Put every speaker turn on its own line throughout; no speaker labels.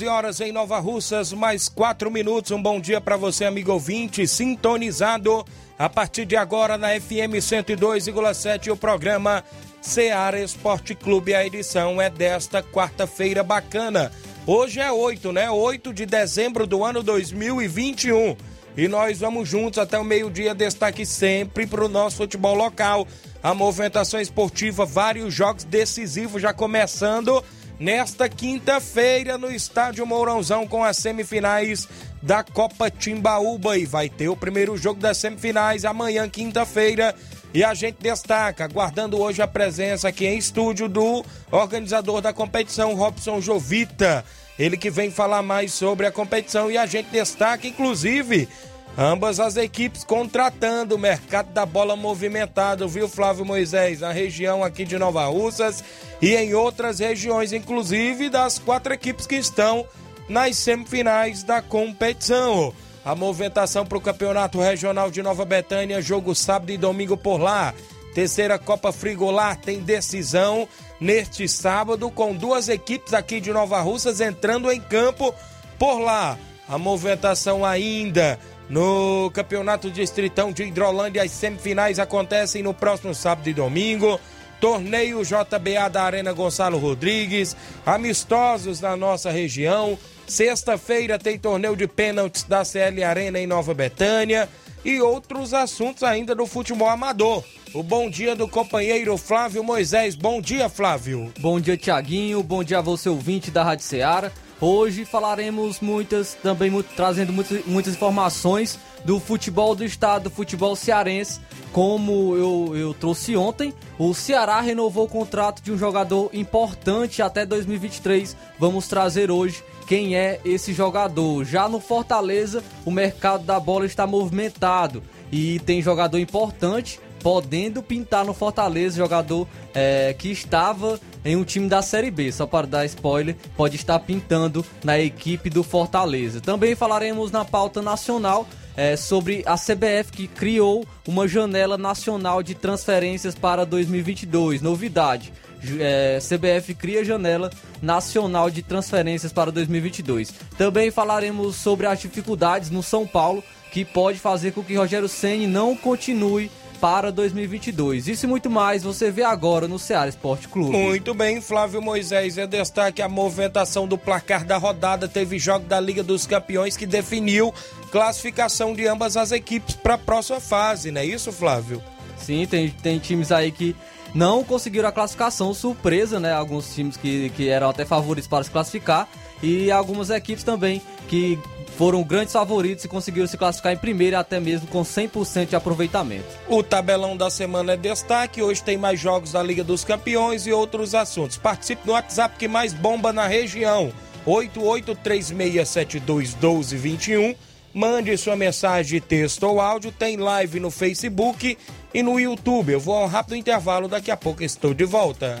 11 horas em Nova Russas, mais 4 minutos. Um bom dia para você, amigo ouvinte, sintonizado a partir de agora na FM 102,7, o programa Seara Esporte Clube. A edição é desta quarta-feira bacana. Hoje é 8, né? 8 de dezembro do ano 2021. E nós vamos juntos até o meio-dia. Destaque sempre para o nosso futebol local. A movimentação esportiva, vários jogos decisivos já começando nesta quinta-feira no Estádio Mourãozão com as semifinais da Copa Timbaúba e vai ter o primeiro jogo das semifinais amanhã, quinta-feira. E a gente destaca, aguardando hoje a presença aqui em estúdio do organizador da competição, Robson Jovita. Ele que vem falar mais sobre a competição e a gente destaca, inclusive, ambas as equipes contratando o mercado da bola movimentado, viu, Flávio Moisés? Na região aqui de Nova Russas e em outras regiões, inclusive das quatro equipes que estão nas semifinais da competição. A movimentação para o Campeonato Regional de Nova Betânia, jogo sábado e domingo por lá. Terceira Copa Frigolar tem decisão neste sábado, com duas equipes aqui de Nova Russas entrando em campo por lá. A movimentação ainda no Campeonato Distritão de Hidrolândia, as semifinais acontecem no próximo sábado e domingo. Torneio JBA da Arena Gonçalo Rodrigues, amistosos na nossa região. Sexta-feira tem torneio de pênaltis da CL Arena em Nova Betânia e outros assuntos ainda do futebol amador. O bom dia do companheiro Flávio Moisés. Bom dia, Flávio.
Bom dia, Tiaguinho. Bom dia a você, ouvinte da Rádio Ceará. Hoje falaremos muitas, também trazendo muitas, muitas informações do futebol do estado, do futebol cearense. Como eu, eu trouxe ontem, o Ceará renovou o contrato de um jogador importante até 2023. Vamos trazer hoje quem é esse jogador. Já no Fortaleza, o mercado da bola está movimentado e tem jogador importante podendo pintar no Fortaleza, jogador é, que estava em um time da Série B. Só para dar spoiler, pode estar pintando na equipe do Fortaleza. Também falaremos na pauta nacional é, sobre a CBF que criou uma janela nacional de transferências para 2022. Novidade. É, CBF cria janela nacional de transferências para 2022. Também falaremos sobre as dificuldades no São Paulo que pode fazer com que Rogério Ceni não continue para 2022. Isso e muito mais você vê agora no Ceará Esporte Clube.
Muito bem, Flávio Moisés. É destaque a movimentação do placar da rodada. Teve jogo da Liga dos Campeões que definiu classificação de ambas as equipes para a próxima fase, não é isso, Flávio?
Sim, tem, tem times aí que não conseguiram a classificação surpresa, né? Alguns times que, que eram até favoritos para se classificar e algumas equipes também que foram grandes favoritos e conseguiram se classificar em primeiro até mesmo com 100% de aproveitamento.
O tabelão da semana é destaque. Hoje tem mais jogos da Liga dos Campeões e outros assuntos. Participe no WhatsApp que mais bomba na região. 8836721221. Mande sua mensagem texto ou áudio. Tem live no Facebook e no YouTube. Eu vou a um rápido intervalo. Daqui a pouco estou de volta.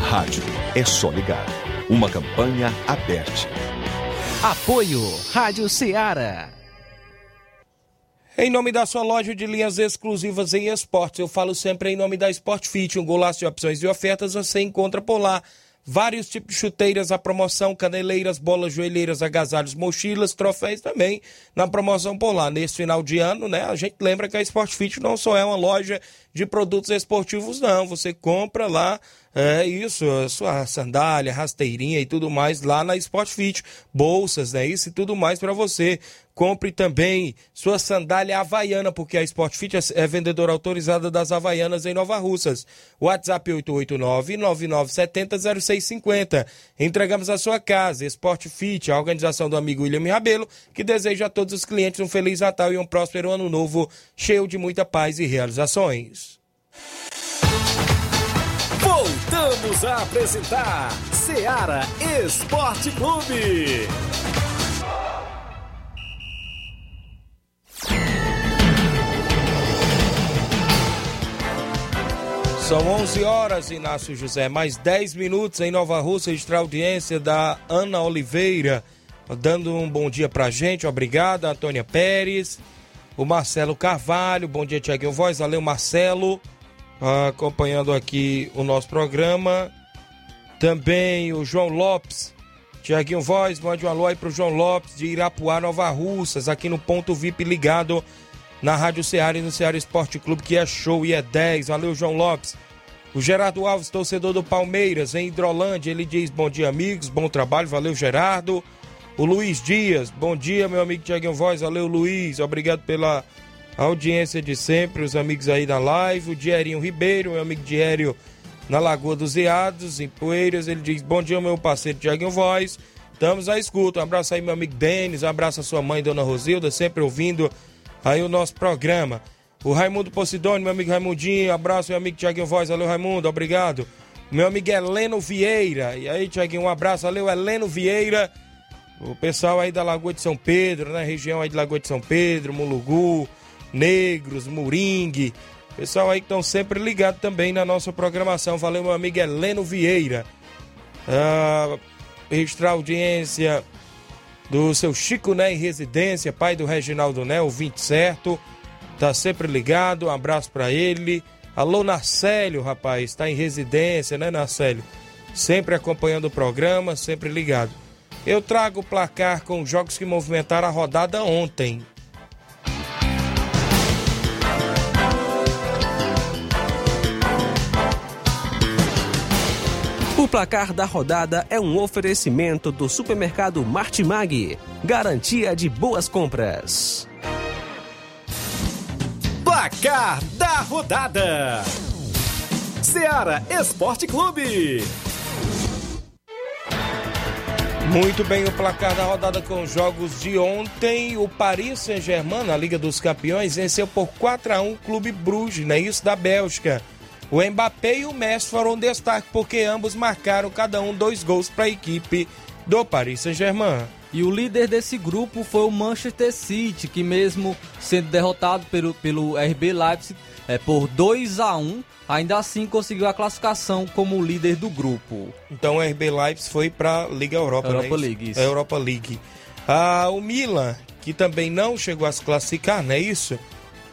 Rádio é só ligar. Uma campanha aberta.
Apoio Rádio Ceará.
Em nome da sua loja de linhas exclusivas em esportes, eu falo sempre em nome da Sport Fit, um golaço de opções e ofertas você encontra por lá. Vários tipos de chuteiras à promoção, caneleiras, bolas, joelheiras, agasalhos, mochilas, troféus também na promoção por lá. Nesse final de ano, né, a gente lembra que a Sport Fit não só é uma loja de produtos esportivos, não. Você compra lá é isso, sua sandália, rasteirinha e tudo mais lá na Sport Fit, bolsas, né? Isso e tudo mais para você. Compre também sua sandália havaiana, porque a Sport Fit é, é vendedora autorizada das Havaianas em Nova Russas. WhatsApp 889-9970-0650. Entregamos a sua casa. Sport Fit, a organização do amigo William Rabelo, que deseja a todos os clientes um Feliz Natal e um próspero Ano Novo, cheio de muita paz e realizações.
Voltamos a apresentar Seara Esporte Clube.
São 11 horas, Inácio José, mais 10 minutos em Nova Rússia, extra audiência da Ana Oliveira, dando um bom dia pra gente, obrigado, Antônia Pérez, o Marcelo Carvalho, bom dia, Tiaguinho. Voz, valeu, Marcelo, acompanhando aqui o nosso programa. Também o João Lopes. Tiaguinho Voz, mande um alô aí pro João Lopes de Irapuá, Nova Russas, aqui no ponto VIP ligado na Rádio Ceará e no Ceará Esporte Clube, que é show e é 10. Valeu, João Lopes. O Gerardo Alves, torcedor do Palmeiras, em Hidrolândia, ele diz: Bom dia, amigos, bom trabalho, valeu, Gerardo. O Luiz Dias, bom dia, meu amigo Tiaguinho Voz, valeu, Luiz, obrigado pela a audiência de sempre, os amigos aí da live, o Dierinho Ribeiro, meu amigo Diério na Lagoa dos Eados, em Poeiras, ele diz, bom dia meu parceiro Tiaguinho Voz, estamos à escuta, um abraço aí meu amigo Denis, um abraço a sua mãe, Dona Rosilda, sempre ouvindo aí o nosso programa. O Raimundo Posidônio, meu amigo Raimundinho, abraço meu amigo Tiaguinho Voz, valeu Raimundo, obrigado. Meu amigo Heleno Vieira, e aí Tiaguinho, um abraço, valeu Heleno Vieira, o pessoal aí da Lagoa de São Pedro, né, região aí de Lagoa de São Pedro, Mulugu, Negros, Moringue. Pessoal aí que estão sempre ligados também na nossa programação. Valeu, meu amigo Heleno Vieira. Ah, registrar a audiência do seu Chico Né em residência, pai do Reginaldo Né, o 20 certo. Tá sempre ligado, um abraço para ele. Alô, Narcélio, rapaz, tá em residência, né, Narcélio? Sempre acompanhando o programa, sempre ligado. Eu trago o placar com jogos que movimentaram a rodada ontem.
O placar da rodada é um oferecimento do supermercado Martimag. Garantia de boas compras.
Placar da rodada: Seara Esporte Clube.
Muito bem, o placar da rodada com os jogos de ontem. O Paris Saint-Germain, na Liga dos Campeões, venceu por 4 a 1 o Clube Bruges, né? Isso da Bélgica. O Mbappé e o Messi foram destaque porque ambos marcaram cada um dois gols para a equipe do Paris Saint-Germain.
E o líder desse grupo foi o Manchester City, que mesmo sendo derrotado pelo, pelo RB Leipzig é, por 2 a 1 ainda assim conseguiu a classificação como líder do grupo.
Então o RB Leipzig foi para a Liga Europa,
Europa
né?
League, isso.
Europa League. Ah, o Milan, que também não chegou a se classificar, não é isso?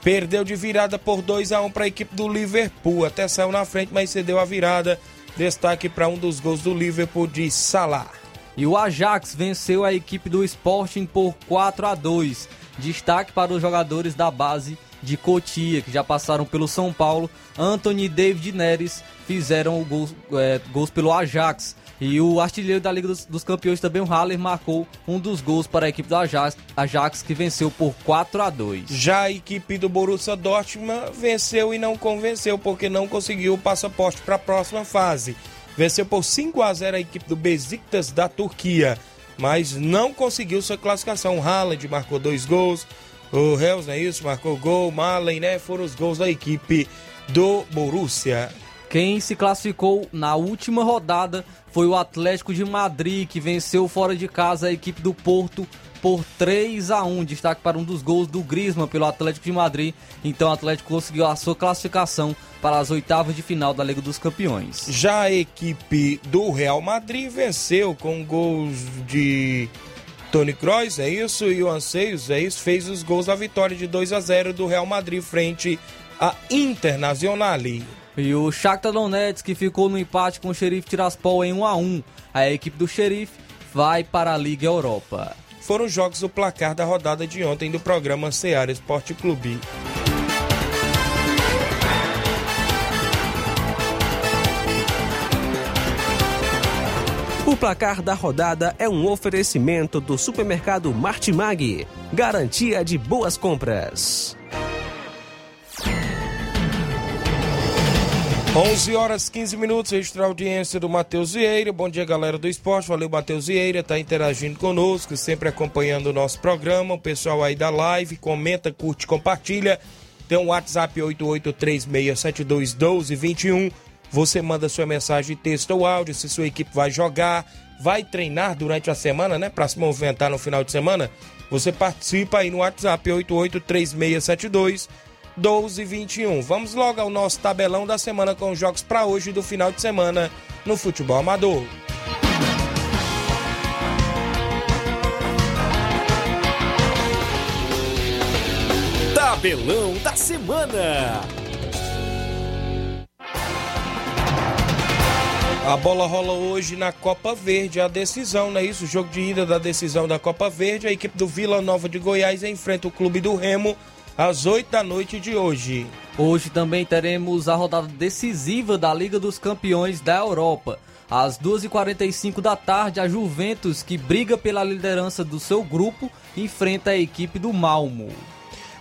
Perdeu de virada por 2 a 1 para a equipe do Liverpool. Até saiu na frente, mas cedeu a virada Destaque para um dos gols do Liverpool de Salah.
E o Ajax venceu a equipe do Sporting por 4 a 2. Destaque para os jogadores da base de Cotia, que já passaram pelo São Paulo. Anthony e David Neres fizeram gols, é, gols pelo Ajax. E o artilheiro da Liga dos, dos, Campeões também, o Haller, marcou um dos gols para a equipe do Ajax, Ajax, que venceu por 4 a 2
Já a equipe do Borussia Dortmund venceu e não convenceu, porque não conseguiu o passaporte para a próxima fase. Venceu por 5 a 0 a equipe do Besiktas da Turquia, mas não conseguiu sua classificação. O Haaland marcou dois gols, o Reus, não é isso? Marcou gol, Malen, né? Foram os gols da equipe do Borussia.
Quem se classificou na última rodada foi o Atlético de Madrid, que venceu fora de casa a equipe do Porto por 3 a 1 Destaque para um dos gols do Griezmann pelo Atlético de Madrid. Então o Atlético conseguiu a sua classificação para as oitavas de final da Liga dos Campeões.
Já a equipe do Real Madrid venceu com gols de Tony Kroos, é isso? E o Anseios, é isso? Fez os gols da vitória de 2 a 0 do Real Madrid frente à Internacional.
E o Shakhtar Donetsk que ficou no empate com o Xerife Tiraspol em 1 a 1. A equipe do Xerife vai para a Liga Europa.
Foram os jogos do placar da rodada de ontem do programa Seara Esporte Clube.
O placar da rodada é um oferecimento do supermercado Martimag, garantia de boas compras.
11 horas 15 minutos, registrar a audiência do Matheus Vieira. Bom dia, galera do esporte. Valeu, Matheus Vieira, tá interagindo conosco, sempre acompanhando o nosso programa. O pessoal aí da live, comenta, curte, compartilha. Tem um WhatsApp 8836721221. Você manda sua mensagem texto ou áudio, se sua equipe vai jogar, vai treinar durante a semana, né? Para se movimentar no final de semana. Você participa aí no WhatsApp 883672 1221. Vamos logo ao nosso tabelão da semana com os jogos para hoje do final de semana no futebol amador.
Tabelão da semana.
A bola rola hoje na Copa Verde, a decisão, não é isso? O jogo de ida da decisão da Copa Verde. A equipe do Vila Nova de Goiás enfrenta o Clube do Remo às 8 da noite de hoje.
Hoje também teremos a rodada decisiva da Liga dos Campeões da Europa. Às 2h45 da tarde, a Juventus, que briga pela liderança do seu grupo, enfrenta a equipe do Malmo.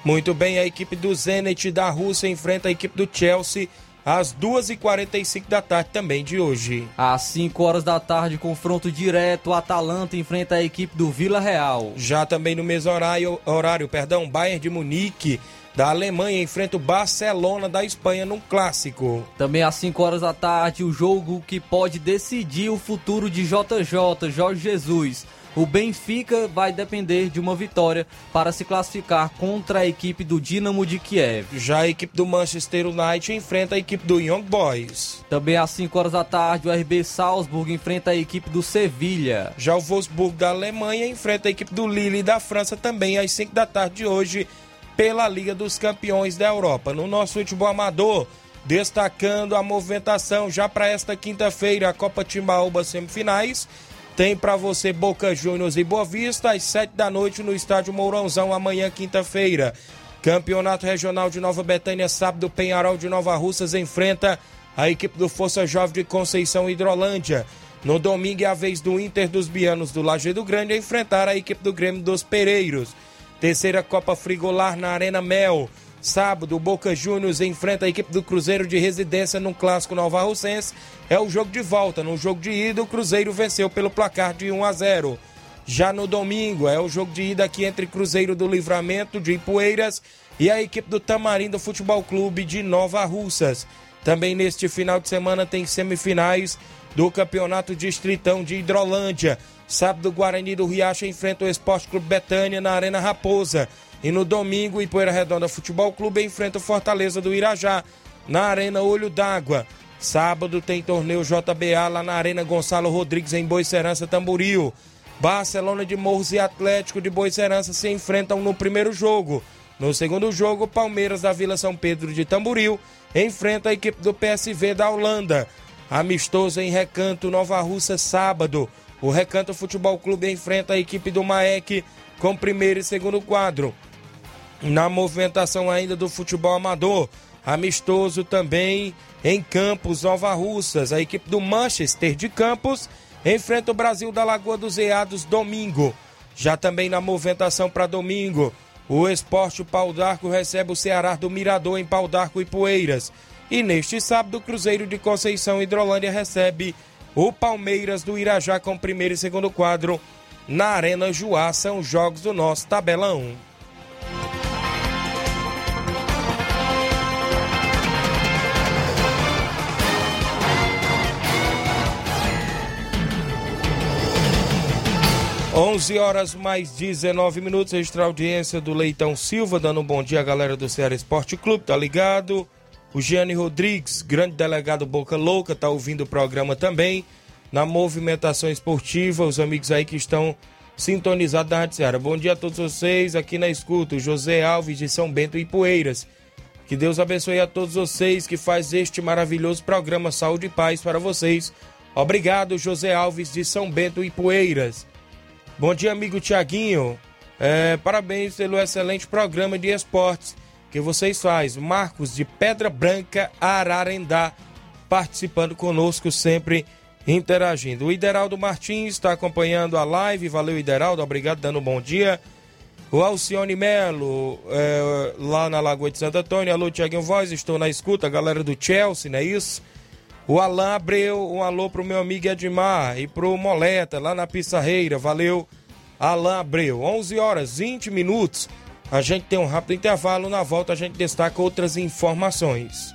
Muito bem, a equipe do Zenit da Rússia enfrenta a equipe do Chelsea às 2h45 da tarde também de hoje.
Às 5 horas da tarde, confronto direto, Atalanta enfrenta a equipe do Vila Real.
Já também no mesmo horário, horário perdão, Bayern de Munique da Alemanha enfrenta o Barcelona da Espanha num clássico.
Também às 5 horas da tarde, o jogo que pode decidir o futuro de JJ, Jorge Jesus. O Benfica vai depender de uma vitória para se classificar contra a equipe do Dinamo de Kiev.
Já a equipe do Manchester United enfrenta a equipe do Young Boys.
Também às 5 horas da tarde, o RB Salzburg enfrenta a equipe do Sevilha.
Já o Wolfsburg da Alemanha enfrenta a equipe do Lille da França também às 5 da tarde de hoje pela Liga dos Campeões da Europa. No nosso futebol amador, destacando a movimentação já para esta quinta-feira, a Copa Timbaúba semifinais tem para você Boca Juniors e Boa Vista às 7 da noite no estádio Mourãozão, amanhã, quinta-feira. Campeonato Regional de Nova Betânia, sábado, Penharol de Nova Russas enfrenta a equipe do Força Jovem de Conceição Hidrolândia. No domingo é a vez do Inter dos Bianos do Lajeado Grande enfrentar a equipe do Grêmio dos Pereiros. Terceira Copa Frigolar na Arena Mel. Sábado, o Boca Juniors enfrenta a equipe do Cruzeiro de Residência num clássico Nova Russense. É o jogo de volta. No jogo de ida, o Cruzeiro venceu pelo placar de 1 a 0. Já no domingo, é o jogo de ida aqui entre Cruzeiro do Livramento de Ipueiras e a equipe do Tamarindo Futebol Clube de Nova Russas. Também neste final de semana tem semifinais do Campeonato Distritão de Hidrolândia. Sábado, o Guarani do Riacho enfrenta o Esporte Clube Betânia na Arena Raposa. E no domingo, o Redonda Futebol Clube enfrenta o Fortaleza do Irajá na Arena Olho d'Água. Sábado tem torneio JBA lá na Arena Gonçalo Rodrigues em Boicerança, Tamboril. Barcelona de Morros e Atlético de Boicerança se enfrentam no primeiro jogo. No segundo jogo, Palmeiras da Vila São Pedro de Tamboril enfrenta a equipe do PSV da Holanda. amistoso em Recanto, Nova Russa, sábado. O Recanto Futebol Clube enfrenta a equipe do Maek com primeiro e segundo quadro. Na movimentação ainda do futebol amador, amistoso também em Campos, Nova Russas. A equipe do Manchester de Campos enfrenta o Brasil da Lagoa dos Eados domingo. Já também na movimentação para domingo, o Esporte Pau d'Arco recebe o Ceará do Mirador em Pau d'Arco e Poeiras. E neste sábado, o Cruzeiro de Conceição Hidrolândia recebe o Palmeiras do Irajá com primeiro e segundo quadro na Arena Juá. São jogos do nosso tabelão. 11 horas mais 19 minutos, extra audiência do Leitão Silva, dando um bom dia à galera do Ceará Esporte Clube, tá ligado? O Gianni Rodrigues, grande delegado Boca Louca, tá ouvindo o programa também. Na movimentação esportiva, os amigos aí que estão sintonizados da Rádio Ceará. Bom dia a todos vocês aqui na escuta, José Alves de São Bento e Poeiras. Que Deus abençoe a todos vocês que faz este maravilhoso programa Saúde e Paz para vocês. Obrigado, José Alves de São Bento e Poeiras. Bom dia, amigo Tiaguinho. É, parabéns pelo excelente programa de esportes que vocês fazem. Marcos de Pedra Branca, Ararendá, participando conosco sempre, interagindo. O Ideraldo Martins está acompanhando a live. Valeu, Ideraldo. Obrigado, dando um bom dia. O Alcione Melo, é, lá na Lagoa de Santo Antônio. Alô, Tiaguinho Voz, estou na escuta. Galera do Chelsea, não é isso? O Alain Abreu, um alô pro meu amigo Edmar e pro Moleta, lá na Pissarreira. Valeu, Alain Abreu. 11 horas 20 minutos. A gente tem um rápido intervalo. Na volta a gente destaca outras informações.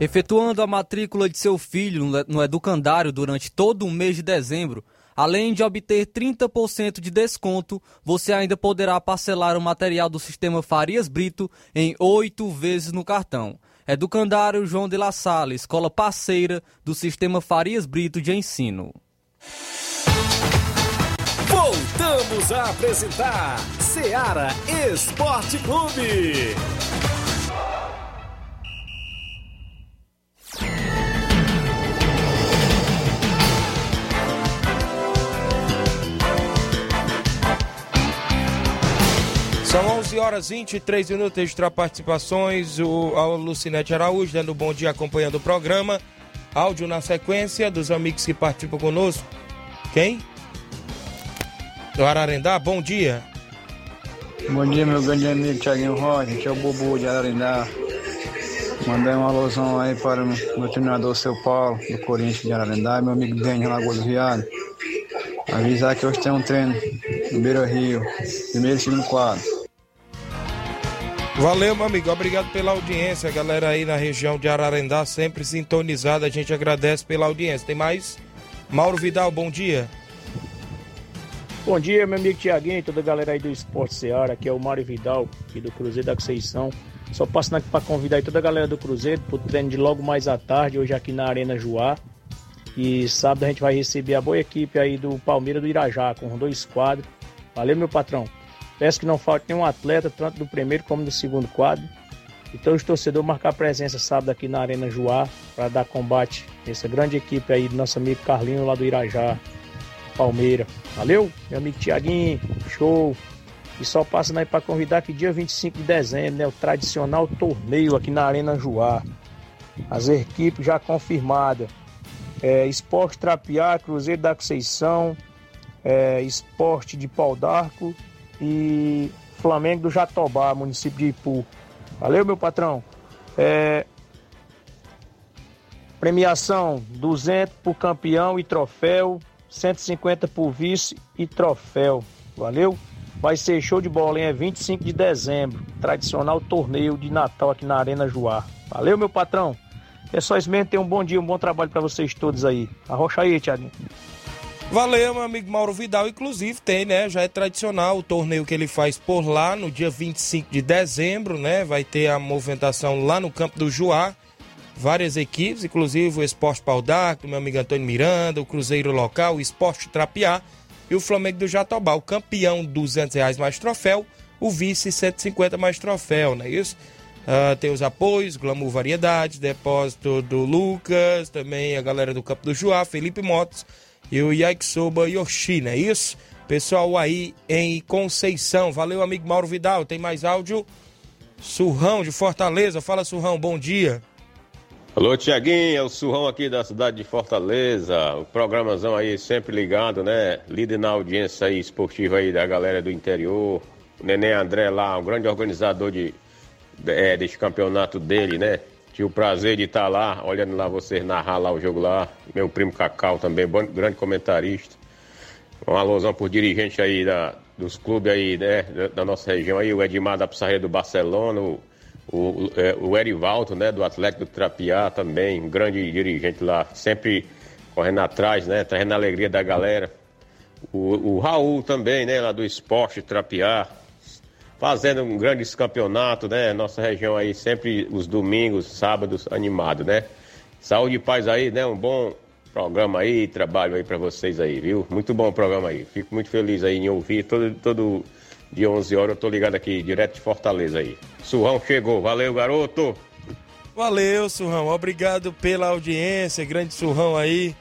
Efetuando a matrícula de seu filho no educandário durante todo o mês de dezembro, além de obter 30% de desconto, você ainda poderá parcelar o material do sistema Farias Brito em oito vezes no cartão. Educandário João de La Salle, escola parceira do sistema Farias Brito de ensino.
Voltamos a apresentar Seara Esporte Clube.
São 11 horas 23 minutos extra participações. O a Lucinete Araújo dando bom dia acompanhando o programa. Áudio na sequência dos amigos que participam conosco. Quem? Do Ararendá, bom dia.
Bom dia, meu grande amigo Thiaguinho Rocha, aqui é o Bobo de Ararendá. Mandei uma alusão aí para o meu treinador, seu Paulo, do Corinthians de Ararendá, meu amigo Daniel Lagoa do Viado. Avisar que hoje tem um treino no Beira Rio, primeiro e segundo quadro.
Valeu, meu amigo. Obrigado pela audiência. Galera aí na região de Ararendá sempre sintonizada. A gente agradece pela audiência. Tem mais? Mauro Vidal, bom dia.
Bom dia, meu amigo Tiaguinho, toda a galera aí do Esporte Seara. Aqui é o Mário Vidal, aqui do Cruzeiro da Conceição. Só passando aqui para convidar toda a galera do Cruzeiro pro treino de logo mais à tarde, hoje aqui na Arena Joá. E sábado a gente vai receber a boa equipe aí do Palmeiras do Irajá, com dois quadros. Valeu, meu patrão. Peço que não falte nenhum atleta, tanto do primeiro como do segundo quadro. Então os torcedores marcar presença sábado aqui na Arena Joá para dar combate a essa grande equipe aí do nosso amigo Carlinho lá do Irajá, Palmeira. Valeu, meu amigo Tiaguinho, show. E só passando aí para convidar que dia 25 de dezembro, né, o tradicional torneio aqui na Arena Joá. As equipes já confirmadas. É, Esporte Trapiá, Cruzeiro da Conceição, é, Esporte de Pau d'Arco e Flamengo do Jatobá, município de Ipu. Valeu, meu patrão. É... Premiação 200 por campeão e troféu, 150 por vice e troféu. Valeu? Vai ser show de bola, hein? É 25 de dezembro. Tradicional torneio de Natal aqui na Arena Joá. Valeu, meu patrão. É só isso mesmo. Tenha um bom dia, um bom trabalho para vocês todos aí. Arrocha aí, Thiaguinho.
Valeu, meu amigo Mauro Vidal. Inclusive tem, né? Já é tradicional o torneio que ele faz por lá no dia 25 de dezembro, né? Vai ter a movimentação lá no campo do Juá. Várias equipes, inclusive o Esporte Pau d'Arco, meu amigo Antônio Miranda, o Cruzeiro Local, o Esporte Trapiá e o Flamengo do Jatobá. O campeão, 200 reais mais troféu, o vice, 150 mais troféu, não é isso? Uh, tem os apoios, Glamour Variedades, depósito do Lucas, também a galera do Campo do Juá, Felipe Motos e o Yakisoba Yoshi, não é isso? Pessoal aí em Conceição. Valeu, amigo Mauro Vidal. Tem mais áudio? Surrão de Fortaleza. Fala, Surrão, bom dia.
Alô, Tiaguinho, é o Surrão aqui da cidade de Fortaleza. O programazão aí sempre ligado, né? Líder na audiência aí esportiva aí da galera do interior. O Neném André lá, um grande organizador de, é, campeonato dele, né? Tive o prazer de estar lá, olhando lá vocês narrar lá o jogo lá. Meu primo Cacau também, bom, grande comentarista. Um alusão por dirigente aí da, dos clubes aí, né? Da, da nossa região aí, o Edmar da Pissarreira do Barcelona, o, o, é, o Erivaldo, né? Do Atlético do Trapiá também, um grande dirigente lá, sempre correndo atrás, né? Trazendo a alegria da galera. O, o Raul também, né? Lá do Esporte Trapiá, fazendo um grande campeonato, né? Nossa região aí sempre os domingos, sábados animado, né? Saúde e paz aí, né? Um bom programa aí, trabalho aí para vocês aí, viu? Muito bom o programa aí. Fico muito feliz aí em ouvir todo todo dia 11 horas eu tô ligado aqui direto de Fortaleza aí. Surrão chegou. Valeu, garoto.
Valeu, Surrão. Obrigado pela audiência, grande Surrão aí.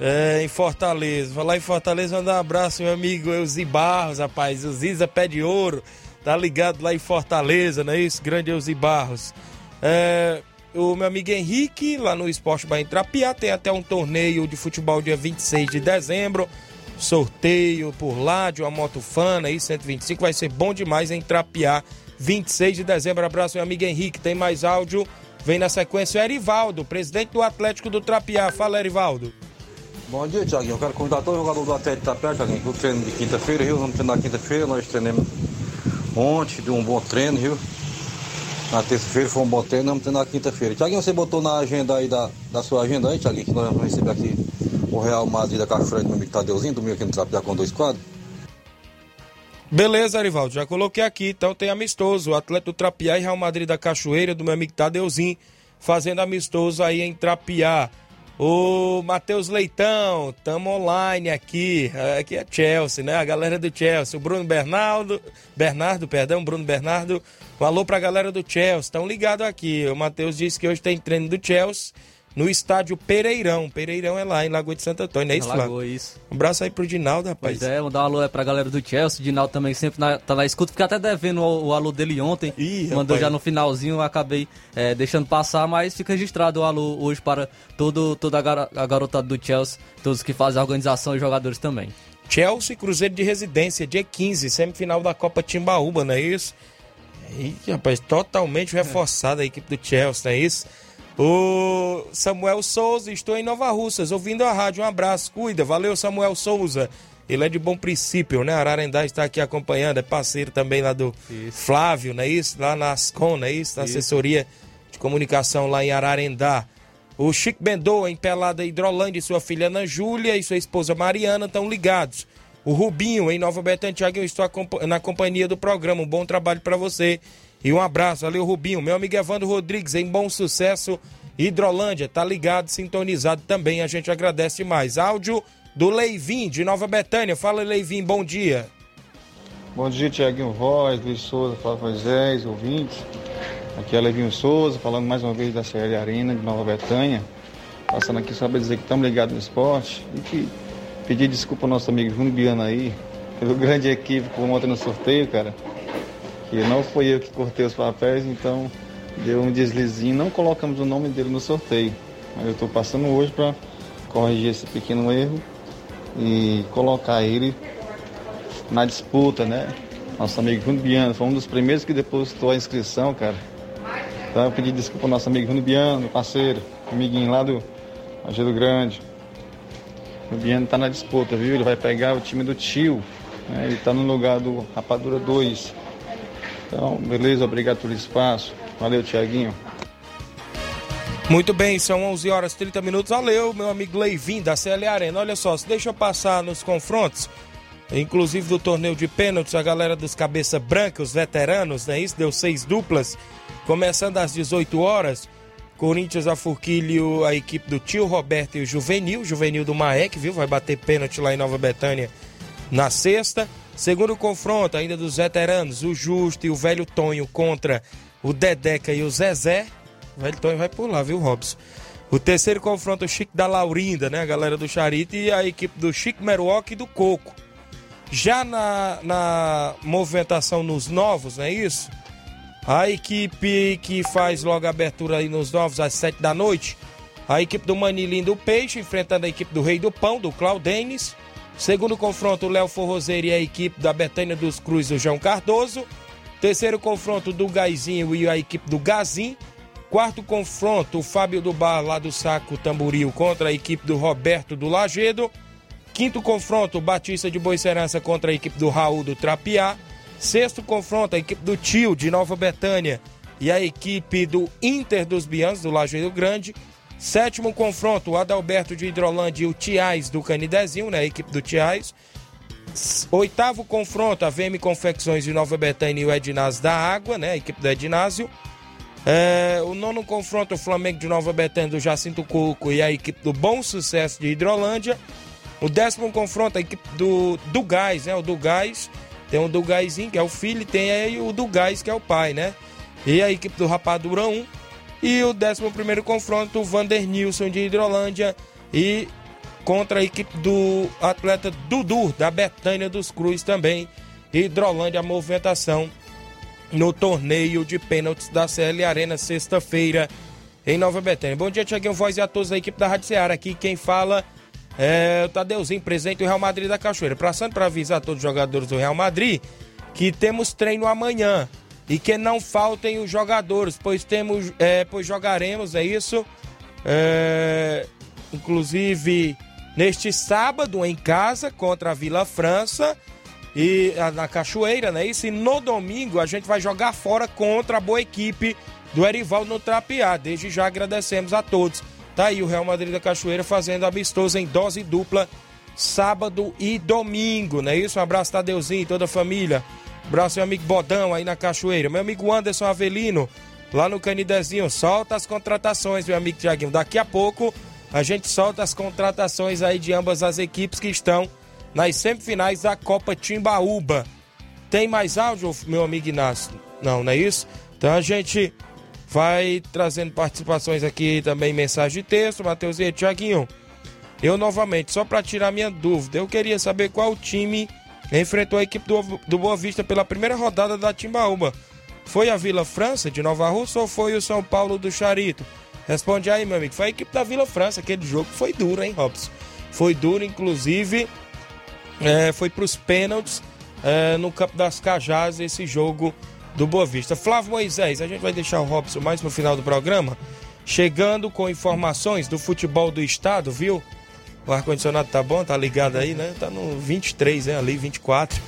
É, em Fortaleza. Falar em Fortaleza, mandar um abraço, meu amigo Euzi Barros, rapaz. O Ziza Pé de Ouro tá ligado lá em Fortaleza, não é isso? Grande Eusi Barros. É, o meu amigo Henrique, lá no Esporte Bahia Trapiá, tem até um torneio de futebol dia 26 de dezembro. Sorteio por lá de uma moto fana aí, 125, vai ser bom demais em Trapiá, 26 de dezembro. Abraço, meu amigo Henrique. Tem mais áudio. Vem na sequência o Erivaldo, presidente do Atlético do Trapiá. Fala, Erivaldo.
Bom dia, Tiaguinho. Eu quero convidar todo jogador do Atlético de Trapiá, Tiaguinho, pro treino de quinta-feira, Rio. Vamos treinar quinta-feira, nós treinamos ontem, de um bom treino, viu? Na terça-feira foi um bom treino, vamos treinar na quinta-feira. Tiaguinho, você botou na agenda aí da, da sua agenda aí, Tiaguinho, que nós vamos receber aqui o Real Madrid da do meu amigo Tadeuzinho, domingo aqui no Trapiá com dois quadros.
Beleza, Arivaldo, já coloquei aqui. Então tem amistoso, o atleta do Trapiá e Real Madrid da Cachoeira, do meu amigo Tadeuzinho, fazendo amistoso aí em Trapiá. O Matheus Leitão, tamo online aqui. Aqui é Chelsea, né? A galera do Chelsea. O Bruno Bernardo, Bernardo, perdão, Bruno Bernardo. Um alô pra galera do Chelsea. Estão ligados aqui. O Matheus disse que hoje tem treino do Chelsea no estádio Pereirão. Pereirão é lá em Lagoa de Santo Antônio, não é isso, Flávio?
Lagoa, isso.
Um abraço aí pro Dinaldo, rapaz.
Pois é, mandar um alô é pra galera do Chelsea. O Dinaldo também sempre na, tá na escuta. Fiquei até devendo o, o alô dele ontem.
Ih,
Mandou
rapaz.
já no finalzinho, acabei é, deixando passar, mas fica registrado o alô hoje para todo, toda a, gar a garotada do Chelsea, todos que fazem a organização e jogadores também.
Chelsea e Cruzeiro de Residência, dia 15, semifinal da Copa Timbaúba, não é isso? Ih, rapaz, totalmente reforçada a equipe do Chelsea, não é isso? O Samuel Souza, estou em Nova Russas, ouvindo a rádio. Um abraço, cuida. Valeu, Samuel Souza. Ele é de bom princípio, né? Ararendá está aqui acompanhando, é parceiro também lá do
Isso.
Flávio, não é isso? Lá na Ascom, não é isso? Na
Isso.
assessoria de comunicação lá em Ararendá. O Chico Bendoa, em Pelada Hidrolândia, e sua filha Ana Júlia e sua esposa Mariana estão ligados. O Rubinho, em Nova Betânia, eu estou na companhia do programa. Um bom trabalho para você. E um abraço. Valeu, Rubinho. Meu amigo Evandro Rodrigues, em Bom Sucesso, Hidrolândia. Tá ligado, sintonizado também. A gente agradece mais. Áudio do Leivin, de Nova Betânia. Fala, Leivin, bom dia.
Bom dia, Tiaguinho Voz, Luiz Souza, Flávio Moisés, ouvintes. Aqui é Levinho Souza, falando mais uma vez da CL Arena de Nova Betânia. Passando aqui só para dizer que estamos ligados no esporte e que pedir desculpa ao nosso amigo Júnior Biano aí, pelo grande equívoco ontem no sorteio, cara. Que não foi eu que cortei os papéis, então deu um deslizinho. Não colocamos o nome dele no sorteio. Mas eu estou passando hoje para corrigir esse pequeno erro e colocar ele na disputa, né? Nosso amigo Júnior Biano foi um dos primeiros que depositou a inscrição, cara. Então eu pedi desculpa ao nosso amigo Júnior Biano, parceiro, amiguinho lá do Agelo Grande. O Biano tá na disputa, viu? Ele vai pegar o time do tio. né? Ele tá no lugar do Rapadura 2. Então, beleza, obrigado pelo espaço. Valeu, Tiaguinho.
Muito bem, são 11 horas e 30 minutos. Valeu, meu amigo Leivin, da CL Arena. Olha só, se deixa eu passar nos confrontos, inclusive do torneio de pênaltis, a galera dos cabeça branca, os veteranos, né? Isso deu seis duplas, começando às 18 horas. Corinthians, a Furquilho, a equipe do tio Roberto e o Juvenil, Juvenil do Maek, viu? Vai bater pênalti lá em Nova Betânia na sexta. Segundo confronto, ainda dos veteranos, o Justo e o velho Tonho contra o Dedeca e o Zezé. O velho Tonho vai por lá, viu, Robson? O terceiro confronto, o Chico da Laurinda, né? A galera do Charito e a equipe do Chico Meruoca e do Coco. Já na, na movimentação nos novos, não é isso? A equipe que faz logo a abertura aí nos novos às sete da noite. A equipe do Manilim do Peixe enfrentando a equipe do Rei do Pão, do Claudenes. Segundo confronto, o Léo Forrozeiro e a equipe da Betânia dos Cruz, do João Cardoso. Terceiro confronto, do Gaizinho e a equipe do Gazin. Quarto confronto, o Fábio do Bar, lá do Saco Tamboril, contra a equipe do Roberto do Lagedo. Quinto confronto, o Batista de Boicerança contra a equipe do Raul do Trapiá. Sexto confronto, a equipe do Tio de Nova Betânia e a equipe do Inter dos Bianos, do Lajeiro Grande. Sétimo confronto, o Adalberto de Hidrolândia e o Tiais do Canidezinho, né? A equipe do Tiais. Oitavo confronto, a VM Confecções de Nova Betânia e o Ednásio da Água, né? A equipe do Ednásio. É, o nono confronto, o Flamengo de Nova Betânia do Jacinto Coco e a equipe do Bom Sucesso de Hidrolândia. O décimo confronto, a equipe do, do Gás, né? O do Gás. Tem o do Gásinho, que é o filho, e tem aí o do Gás, que é o pai, né? E a equipe do Rapadura 1. E o décimo primeiro confronto, o Vander Nilson de Hidrolândia e contra a equipe do atleta Dudu, da Betânia dos Cruz também. Hidrolândia, movimentação no torneio de pênaltis da CL Arena, sexta-feira, em Nova Betânia. Bom dia, Tiaguinho Voz e a todos da equipe da Rádio Ceará. Aqui quem fala é o Tadeuzinho, presidente do Real Madrid da Cachoeira. Passando para avisar todos os jogadores do Real Madrid que temos treino amanhã e que não faltem os jogadores, pois temos, é, pois jogaremos, é isso. É, inclusive neste sábado em casa contra a Vila França e na Cachoeira, né? Isso e no domingo a gente vai jogar fora contra a boa equipe do Erival no Trapiá. Desde já agradecemos a todos. Tá aí o Real Madrid da Cachoeira fazendo amistoso em dose dupla sábado e domingo, não é isso? Um abraço, Tadeuzinho e toda a família. Abraço, meu amigo Bodão aí na Cachoeira. Meu amigo Anderson Avelino, lá no Canidezinho. Solta as contratações, meu amigo Tiaguinho. Daqui a pouco a gente solta as contratações aí de ambas as equipes que estão nas semifinais da Copa Timbaúba. Tem mais áudio, meu amigo Inácio? Não, não é isso? Então a gente vai trazendo participações aqui também, mensagem de texto, Matheus e Tiaguinho. Eu novamente, só para tirar minha dúvida, eu queria saber qual time enfrentou a equipe do, do Boa Vista pela primeira rodada da Timbaúba. Foi a Vila França de Nova Rússia ou foi o São Paulo do Charito? Responde aí, meu amigo. Foi a equipe da Vila França. Aquele jogo foi duro, hein, Robson? Foi duro, inclusive. É, foi para os pênaltis é, no Campo das Cajás esse jogo do Boa Vista. Flávio Moisés, a gente vai deixar o Robson mais no final do programa, chegando com informações do futebol do estado, viu? O ar-condicionado tá bom, tá ligado aí, né? Tá no 23, né? Ali, 24.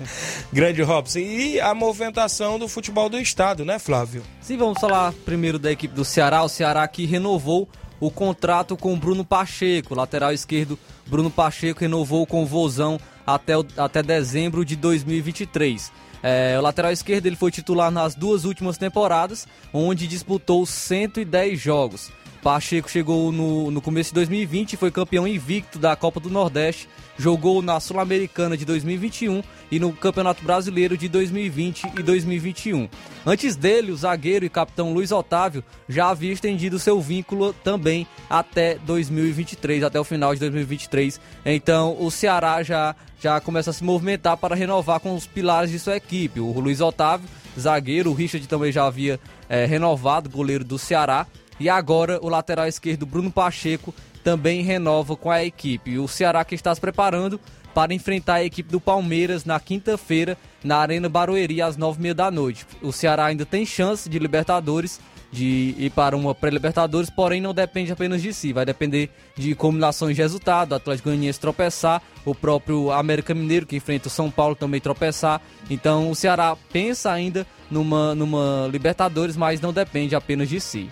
Grande Robson. E a movimentação do futebol do estado, né, Flávio?
Sim, vamos falar primeiro da equipe do Ceará. O Ceará que renovou o contrato com Bruno Pacheco, lateral esquerdo. Bruno Pacheco renovou com o Vozão até, o, até dezembro de 2023. É, o lateral esquerdo ele foi titular nas duas últimas temporadas, onde disputou 110 jogos. Pacheco chegou no, no começo de 2020 e foi campeão invicto da Copa do Nordeste, jogou na Sul-Americana de 2021 e no Campeonato Brasileiro de 2020 e 2021. Antes dele, o zagueiro e capitão Luiz Otávio já havia estendido seu vínculo também até 2023, até o final de 2023. Então, o Ceará já, já começa a se movimentar para renovar com os pilares de sua equipe. O Luiz Otávio, zagueiro, o Richard também já havia é, renovado, goleiro do Ceará. E agora o lateral esquerdo Bruno Pacheco também renova com a equipe. O Ceará que está se preparando para enfrentar a equipe do Palmeiras na quinta-feira na Arena Barueri às nove e meia da noite. O Ceará ainda tem chance de Libertadores, de ir para uma pré-Libertadores, porém não depende apenas de si, vai depender de combinações de resultado, o Atlético Goianiense tropeçar, o próprio América Mineiro que enfrenta o São Paulo também tropeçar. Então o Ceará pensa ainda numa, numa Libertadores, mas não depende apenas de si.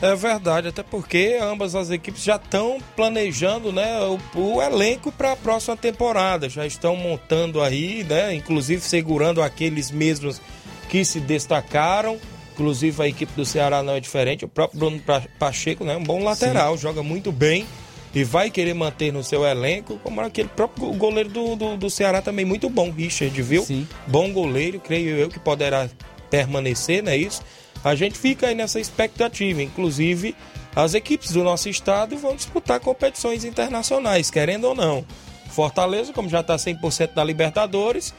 É verdade, até porque ambas as equipes já estão planejando né, o, o elenco para a próxima temporada. Já estão montando aí, né, inclusive segurando aqueles mesmos que se destacaram. Inclusive a equipe do Ceará não é diferente. O próprio Bruno Pacheco, né, um bom lateral, Sim. joga muito bem e vai querer manter no seu elenco, como aquele próprio goleiro do, do, do Ceará também muito bom, Richard, viu? Sim. Bom goleiro, creio eu que poderá permanecer, não é isso? A gente fica aí nessa expectativa. Inclusive, as equipes do nosso estado vão disputar competições internacionais, querendo ou não. Fortaleza, como já está 100% da Libertadores,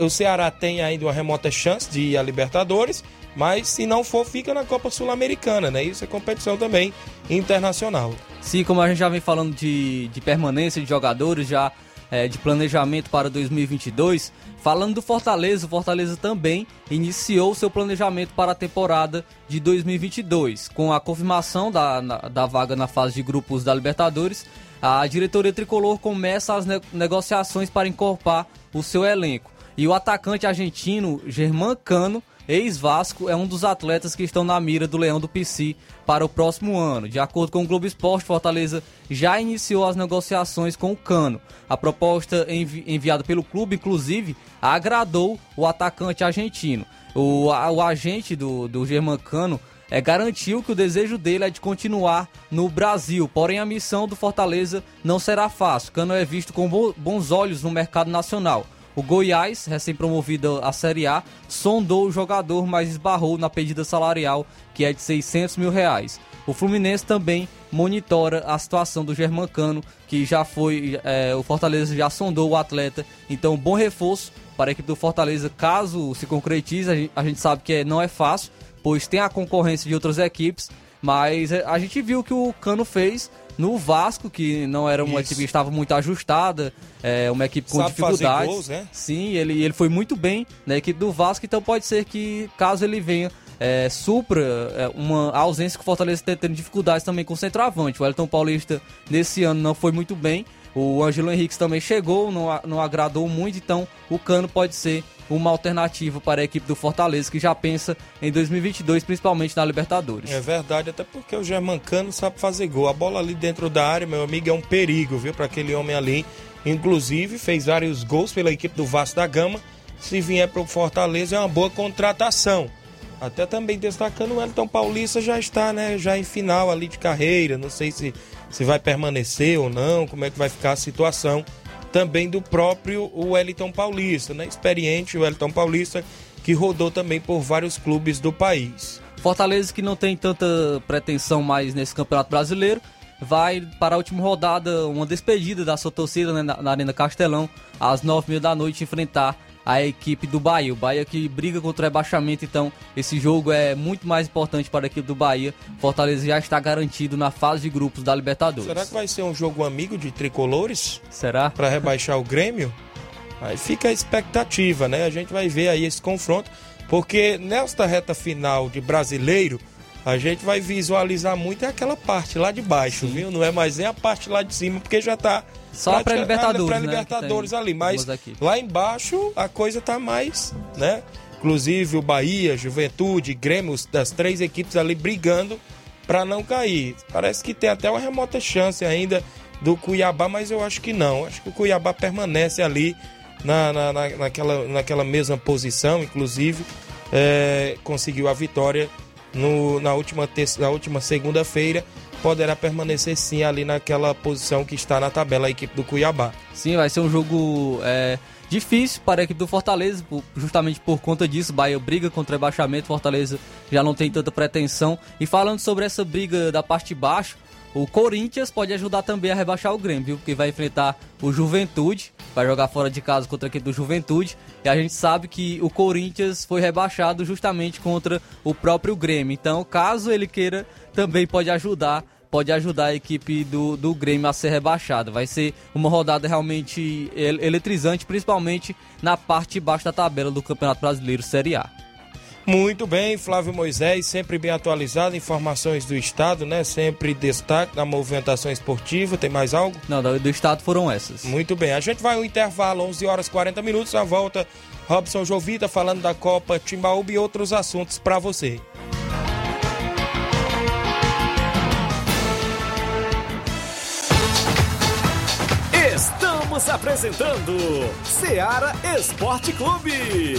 o Ceará tem ainda uma remota chance de ir à Libertadores, mas se não for, fica na Copa Sul-Americana, né? Isso é competição também internacional.
Sim, como a gente já vem falando de, de permanência de jogadores, já é, de planejamento para 2022. Falando do Fortaleza, o Fortaleza também iniciou seu planejamento para a temporada de 2022. Com a confirmação da, na, da vaga na fase de grupos da Libertadores, a diretoria tricolor começa as ne negociações para encorpar o seu elenco. E o atacante argentino Germán Cano ex-Vasco, é um dos atletas que estão na mira do Leão do PC para o próximo ano. De acordo com o Globo Esporte, Fortaleza já iniciou as negociações com o Cano. A proposta envi enviada pelo clube, inclusive, agradou o atacante argentino. O, a, o agente do, do Germancano é, garantiu que o desejo dele é de continuar no Brasil, porém a missão do Fortaleza não será fácil. Cano é visto com bons olhos no mercado nacional. O Goiás, recém-promovido à Série A, sondou o jogador, mas esbarrou na pedida salarial, que é de 600 mil reais. O Fluminense também monitora a situação do Germancano, que já foi. É, o Fortaleza já sondou o atleta. Então, bom reforço para a equipe do Fortaleza, caso se concretize. A gente, sabe que é, não é fácil, pois tem a concorrência de outras equipes. Mas é, a gente viu que o Cano fez no Vasco, que não era uma Isso. equipe que estava muito ajustada, é uma equipe com Sabe dificuldades. Gols, né? Sim, ele, ele foi muito bem na equipe do Vasco, então pode ser que, caso ele venha, é, supra é, uma ausência que o Fortaleza está tendo dificuldades também com o centroavante. O Elton Paulista nesse ano não foi muito bem. O Ângelo Henrique também chegou, não, não agradou muito, então o Cano pode ser uma alternativa para a equipe do Fortaleza, que já pensa em 2022, principalmente na Libertadores.
É verdade, até porque o Germancano sabe fazer gol. A bola ali dentro da área, meu amigo, é um perigo, viu, para aquele homem ali. Inclusive, fez vários gols pela equipe do Vasco da Gama. Se vier para o Fortaleza, é uma boa contratação. Até também destacando o Wellington Paulista já está, né, já em final ali de carreira, não sei se, se vai permanecer ou não, como é que vai ficar a situação também do próprio Wellington Paulista, né? Experiente Wellington Paulista que rodou também por vários clubes do país.
Fortaleza que não tem tanta pretensão mais nesse Campeonato Brasileiro, vai para a última rodada, uma despedida da sua torcida né, na, na Arena Castelão, às nove mil da noite, enfrentar a equipe do Bahia. O Bahia que briga contra o rebaixamento, então esse jogo é muito mais importante para a equipe do Bahia. Fortaleza já está garantido na fase de grupos da Libertadores.
Será que vai ser um jogo amigo de tricolores?
Será?
Para rebaixar o Grêmio? Aí fica a expectativa, né? A gente vai ver aí esse confronto, porque nesta reta final de brasileiro, a gente vai visualizar muito aquela parte lá de baixo, Sim. viu? Não é mais nem a parte lá de cima, porque já tá
só para Libertadores,
pré Libertadores né? ali, mas lá embaixo a coisa tá mais, né? Inclusive o Bahia, Juventude, Grêmio, das três equipes ali brigando para não cair. Parece que tem até uma remota chance ainda do Cuiabá, mas eu acho que não. Acho que o Cuiabá permanece ali na, na, na naquela, naquela mesma posição, inclusive é, conseguiu a vitória no, na última, terça, na última segunda-feira poderá permanecer sim ali naquela posição que está na tabela a equipe do Cuiabá.
Sim, vai ser um jogo é, difícil para a equipe do Fortaleza, justamente por conta disso. Bahia briga contra o rebaixamento, Fortaleza já não tem tanta pretensão. E falando sobre essa briga da parte de baixo, o Corinthians pode ajudar também a rebaixar o Grêmio, viu? Porque vai enfrentar o Juventude, vai jogar fora de casa contra a equipe do Juventude. E a gente sabe que o Corinthians foi rebaixado justamente contra o próprio Grêmio. Então, caso ele queira, também pode ajudar pode ajudar a equipe do, do Grêmio a ser rebaixada. Vai ser uma rodada realmente eletrizante, principalmente na parte de baixo da tabela do Campeonato Brasileiro Série A.
Muito bem, Flávio Moisés, sempre bem atualizado, informações do Estado, né? Sempre destaque na movimentação esportiva. Tem mais algo?
Não, do, do Estado foram essas.
Muito bem, a gente vai ao intervalo, 11 horas 40 minutos, a volta, Robson Jovita falando da Copa Timbaúba e outros assuntos para você.
Estamos apresentando Seara Esporte Clube.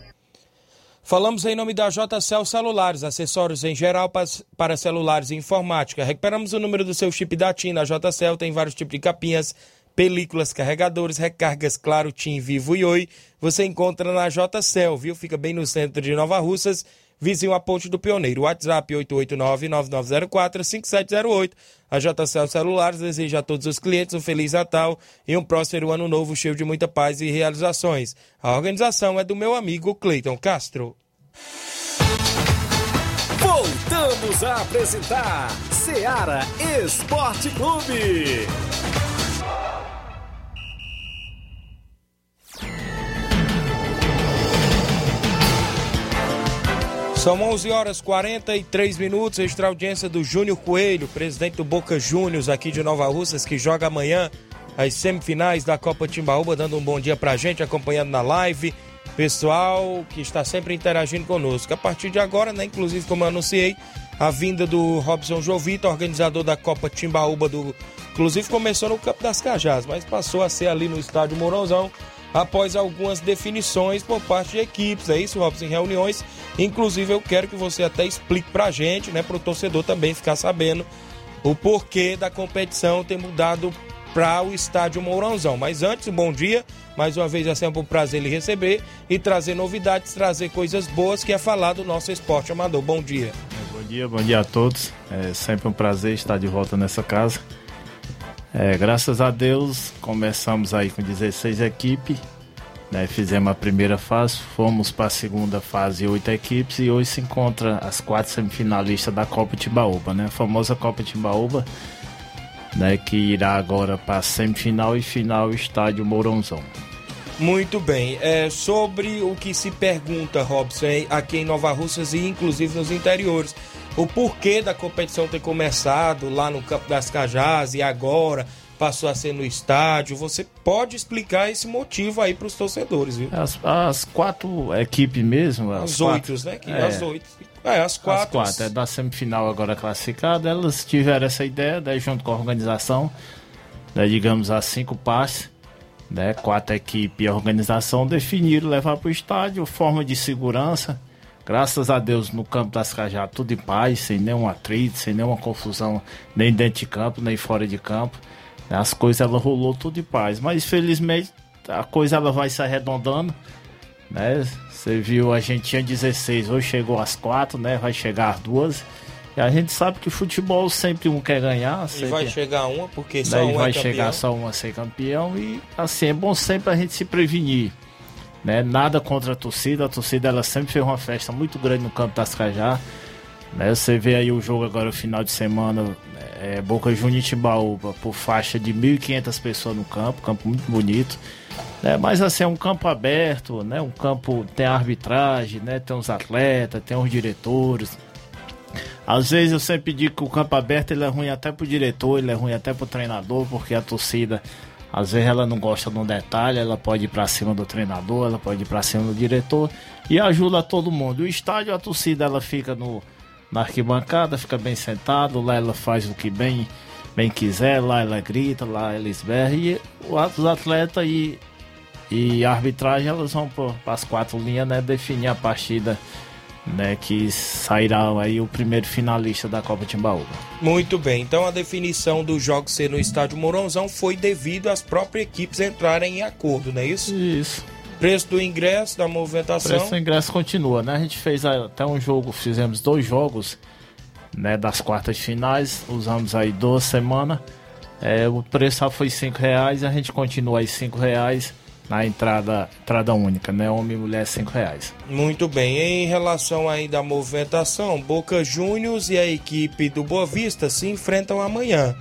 Falamos em nome da JCL Celulares, acessórios em geral para celulares e informática. Recuperamos o número do seu chip da TIM. Na JCL tem vários tipos de capinhas, películas, carregadores, recargas, claro, TIM, Vivo e Oi. Você encontra na JCL, viu? Fica bem no centro de Nova Russas, vizinho a Ponte do Pioneiro. WhatsApp 889-9904-5708. A JCL Celulares deseja a todos os clientes um Feliz Natal e um próspero ano novo cheio de muita paz e realizações. A organização é do meu amigo Cleiton Castro.
Voltamos a apresentar Seara Esporte Clube.
São 11 horas 43 minutos. Extra audiência do Júnior Coelho, presidente do Boca Juniors aqui de Nova Russas, que joga amanhã as semifinais da Copa Timbaúba, dando um bom dia pra gente, acompanhando na live pessoal que está sempre interagindo conosco. A partir de agora, né, inclusive como eu anunciei, a vinda do Robson Jovita, organizador da Copa Timbaúba do. Inclusive começou no Campo das Cajás, mas passou a ser ali no estádio Mourãozão após algumas definições por parte de equipes. É isso, Robson, em reuniões. Inclusive, eu quero que você até explique pra gente, né, pro torcedor também ficar sabendo o porquê da competição ter mudado para o estádio Mourãozão. Mas antes, um bom dia. Mais uma vez é sempre um prazer lhe receber e trazer novidades, trazer coisas boas que é falar do nosso esporte amador. Bom dia.
Bom dia, bom dia a todos. É sempre um prazer estar de volta nessa casa. É, graças a Deus, começamos aí com 16 equipes. Né, fizemos a primeira fase, fomos para a segunda fase, oito equipes, e hoje se encontra as quatro semifinalistas da Copa Timbaúba, né? A famosa Copa Timbaúba, né, que irá agora para semifinal e final estádio Mourãozão.
Muito bem. É, sobre o que se pergunta, Robson, aqui em Nova Russas e inclusive nos interiores, o porquê da competição ter começado lá no Campo das Cajás e agora passou a ser no estádio. Você pode explicar esse motivo aí para os torcedores, viu?
As, as, quatro equipes mesmo.
As, as oito, né? Que, é, as oito. É, as quatro.
As quatro, é da semifinal agora classificada. Elas tiveram essa ideia, daí junto com a organização, né, digamos, as cinco passes, né, quatro equipes e a organização definiram levar para o estádio, forma de segurança. Graças a Deus no campo das Cajá tudo em paz, sem nenhum atrito, sem nenhuma confusão, nem dentro de campo, nem fora de campo. As coisas ela rolou tudo em paz, mas infelizmente a coisa ela vai se arredondando, né? Você viu, a gente tinha 16, hoje chegou às 4, né? Vai chegar às 2. E a gente sabe que futebol sempre um quer ganhar.
Sempre... E vai chegar uma, porque só um
vai
é
chegar só uma ser campeão. E assim, é bom sempre a gente se prevenir. Né? Nada contra a torcida. A torcida ela sempre fez uma festa muito grande no campo das Cajá. Né? Você vê aí o jogo agora, o final de semana, é, Boca Juniors e Timbaúba, por faixa de 1.500 pessoas no campo, campo muito bonito. Né? Mas assim, é um campo aberto, né? Um campo tem arbitragem, né? Tem os atletas, tem os diretores. Às vezes eu sempre digo que o campo aberto ele é ruim até pro diretor, ele é ruim até pro treinador, porque a torcida, às vezes ela não gosta de um detalhe, ela pode ir para cima do treinador, ela pode ir para cima do diretor e ajuda todo mundo. O estádio, a torcida ela fica no, na arquibancada, fica bem sentado, lá ela faz o que bem, bem quiser, lá ela grita, lá ela esberra e os atletas e e a arbitragem elas vão para as quatro linhas, né, definir a partida, né, que sairá aí o primeiro finalista da Copa Timbaúba.
Muito bem. Então a definição do jogo ser no estádio Mourãozão foi devido às próprias equipes entrarem em acordo, não é isso?
Isso.
Preço do ingresso, da movimentação.
O preço do ingresso continua, né? A gente fez até um jogo, fizemos dois jogos, né, das quartas finais, usamos aí duas semanas. É, o preço foi cinco reais, a gente continua aí cinco reais na entrada, entrada única, né? Homem e mulher, cinco reais.
Muito bem. Em relação aí da movimentação, Boca Juniors e a equipe do Boa Vista se enfrentam amanhã.